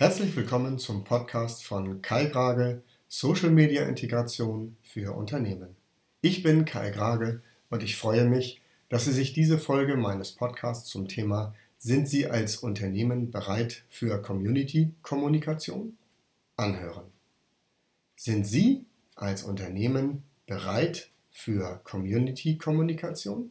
Herzlich willkommen zum Podcast von Kai Grage, Social Media Integration für Unternehmen. Ich bin Kai Grage und ich freue mich, dass Sie sich diese Folge meines Podcasts zum Thema Sind Sie als Unternehmen bereit für Community-Kommunikation anhören. Sind Sie als Unternehmen bereit für Community-Kommunikation?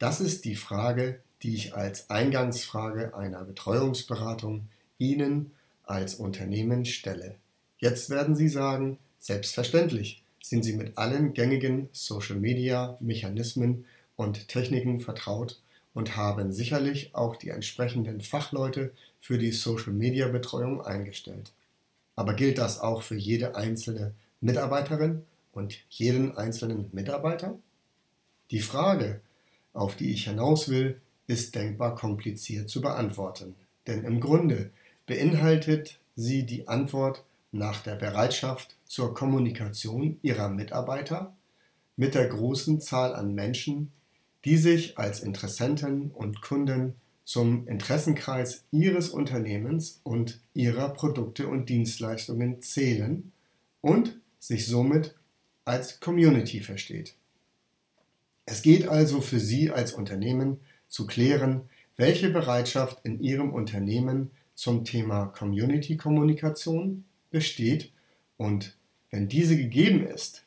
Das ist die Frage, die ich als Eingangsfrage einer Betreuungsberatung Ihnen als Unternehmen stelle. Jetzt werden Sie sagen, selbstverständlich sind Sie mit allen gängigen Social-Media-Mechanismen und Techniken vertraut und haben sicherlich auch die entsprechenden Fachleute für die Social-Media-Betreuung eingestellt. Aber gilt das auch für jede einzelne Mitarbeiterin und jeden einzelnen Mitarbeiter? Die Frage, auf die ich hinaus will, ist denkbar kompliziert zu beantworten. Denn im Grunde beinhaltet sie die Antwort nach der Bereitschaft zur Kommunikation ihrer Mitarbeiter mit der großen Zahl an Menschen, die sich als Interessenten und Kunden zum Interessenkreis ihres Unternehmens und ihrer Produkte und Dienstleistungen zählen und sich somit als Community versteht. Es geht also für Sie als Unternehmen zu klären, welche Bereitschaft in Ihrem Unternehmen zum Thema Community-Kommunikation besteht und wenn diese gegeben ist,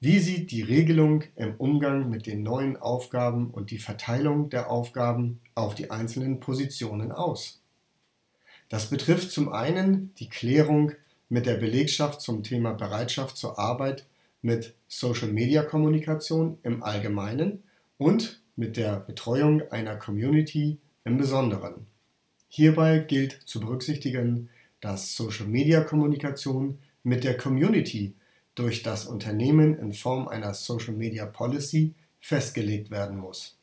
wie sieht die Regelung im Umgang mit den neuen Aufgaben und die Verteilung der Aufgaben auf die einzelnen Positionen aus? Das betrifft zum einen die Klärung mit der Belegschaft zum Thema Bereitschaft zur Arbeit mit Social-Media-Kommunikation im Allgemeinen und mit der Betreuung einer Community im Besonderen. Hierbei gilt zu berücksichtigen, dass Social-Media-Kommunikation mit der Community durch das Unternehmen in Form einer Social-Media Policy festgelegt werden muss.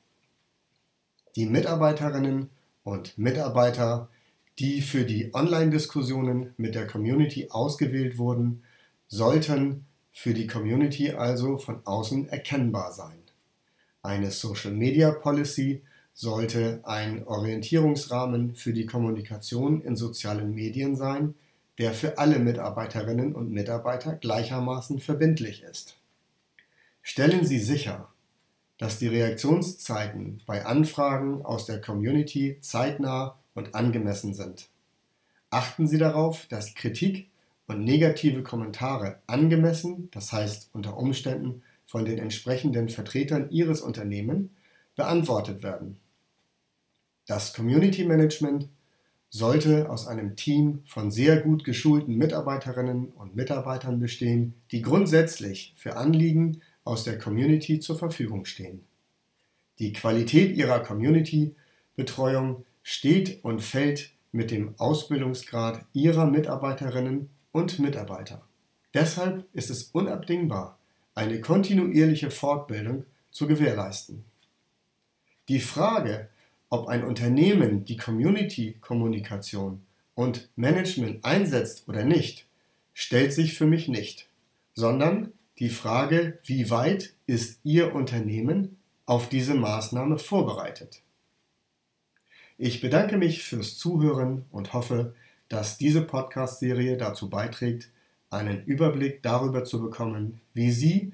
Die Mitarbeiterinnen und Mitarbeiter, die für die Online-Diskussionen mit der Community ausgewählt wurden, sollten für die Community also von außen erkennbar sein. Eine Social Media Policy sollte ein Orientierungsrahmen für die Kommunikation in sozialen Medien sein, der für alle Mitarbeiterinnen und Mitarbeiter gleichermaßen verbindlich ist. Stellen Sie sicher, dass die Reaktionszeiten bei Anfragen aus der Community zeitnah und angemessen sind. Achten Sie darauf, dass Kritik und negative Kommentare angemessen, das heißt unter Umständen von den entsprechenden Vertretern Ihres Unternehmens, beantwortet werden. Das Community Management sollte aus einem Team von sehr gut geschulten Mitarbeiterinnen und Mitarbeitern bestehen, die grundsätzlich für Anliegen aus der Community zur Verfügung stehen. Die Qualität ihrer Community-Betreuung steht und fällt mit dem Ausbildungsgrad ihrer Mitarbeiterinnen und Mitarbeiter. Deshalb ist es unabdingbar, eine kontinuierliche Fortbildung zu gewährleisten. Die Frage, ob ein Unternehmen die Community-Kommunikation und Management einsetzt oder nicht, stellt sich für mich nicht, sondern die Frage, wie weit ist Ihr Unternehmen auf diese Maßnahme vorbereitet. Ich bedanke mich fürs Zuhören und hoffe, dass diese Podcast-Serie dazu beiträgt, einen Überblick darüber zu bekommen, wie Sie